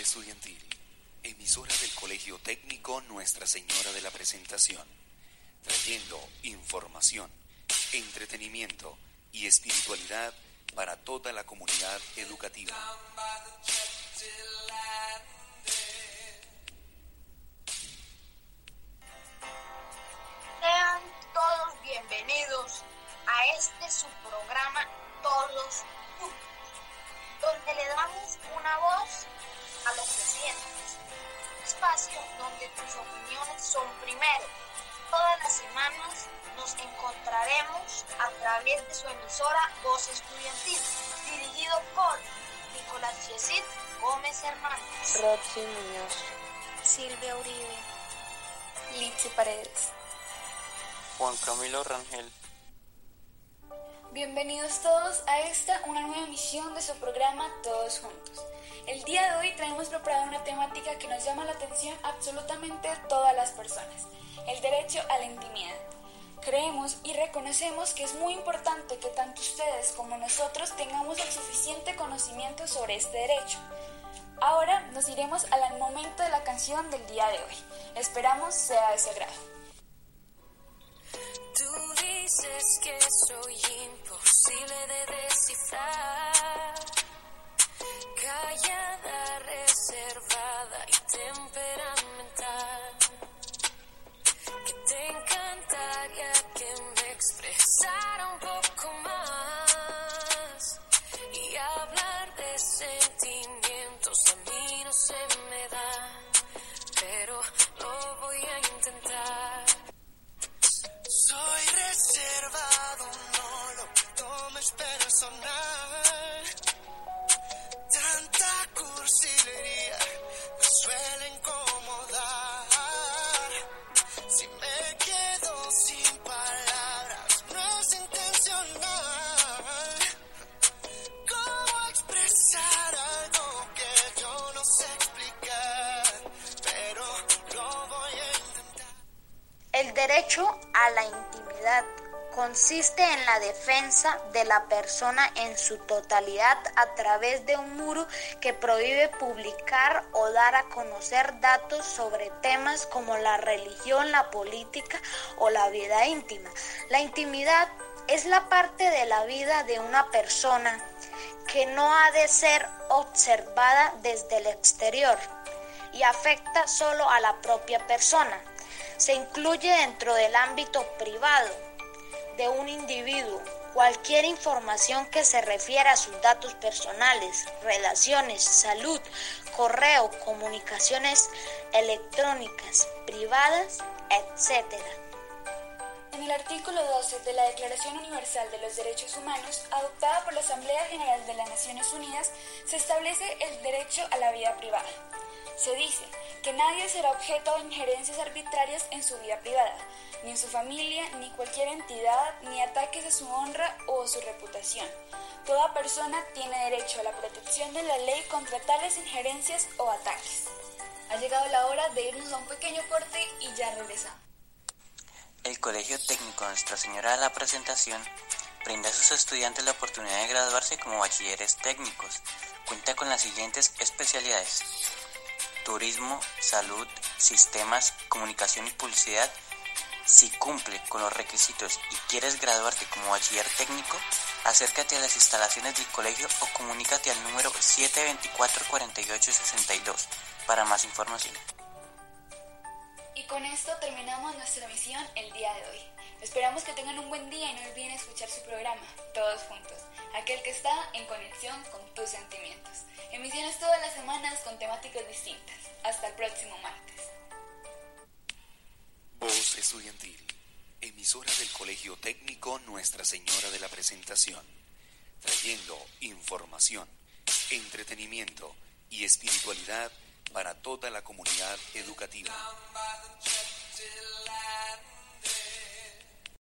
Estudiantil, emisora del Colegio Técnico Nuestra Señora de la Presentación, trayendo información, entretenimiento y espiritualidad para toda la comunidad educativa. Sean todos bienvenidos a este su programa Todos Juntos, donde le damos una voz a los que sienten. Espacio donde tus opiniones son primero. Todas las semanas nos encontraremos a través de su emisora Voz Estudiantil, dirigido por Nicolás Yesid Gómez Hernández, Roxy Muñoz, Silvia Uribe, Litsi Paredes, Juan Camilo Rangel. Bienvenidos todos a esta, una nueva emisión de su programa Todos Juntos. El día de hoy traemos preparada una temática que nos llama la atención absolutamente a todas las personas, el derecho a la intimidad. Creemos y reconocemos que es muy importante que tanto ustedes como nosotros tengamos el suficiente conocimiento sobre este derecho. Ahora nos iremos al momento de la canción del día de hoy. Esperamos sea de su agrado. Dices que soy imposible de descifrar, callada, reservada Soy reservado, no lo tomes personal. Tanta cursilería El derecho a la intimidad consiste en la defensa de la persona en su totalidad a través de un muro que prohíbe publicar o dar a conocer datos sobre temas como la religión, la política o la vida íntima. La intimidad es la parte de la vida de una persona que no ha de ser observada desde el exterior y afecta solo a la propia persona se incluye dentro del ámbito privado de un individuo cualquier información que se refiera a sus datos personales, relaciones, salud, correo, comunicaciones electrónicas, privadas, etc. En el artículo 12 de la Declaración Universal de los Derechos Humanos, adoptada por la Asamblea General de las Naciones Unidas, se establece el derecho a la vida privada. Se dice que nadie será objeto de injerencias arbitrarias en su vida privada, ni en su familia, ni cualquier entidad, ni ataques a su honra o su reputación. Toda persona tiene derecho a la protección de la ley contra tales injerencias o ataques. Ha llegado la hora de irnos a un pequeño corte y ya regresamos. El Colegio Técnico Nuestra Señora de la Presentación brinda a sus estudiantes la oportunidad de graduarse como bachilleres técnicos. Cuenta con las siguientes especialidades. Turismo, salud, sistemas, comunicación y publicidad. Si cumple con los requisitos y quieres graduarte como bachiller técnico, acércate a las instalaciones del colegio o comunícate al número 724-4862 para más información. Y con esto terminamos nuestra misión el día de hoy. Esperamos que tengan un buen día y no olviden escuchar su programa, Todos Juntos, aquel que está en conexión con tus sentimientos. Emisiones todas las semanas con temáticas distintas. Hasta el próximo martes. Voz Estudiantil, emisora del Colegio Técnico Nuestra Señora de la Presentación, trayendo información, entretenimiento y espiritualidad para toda la comunidad educativa.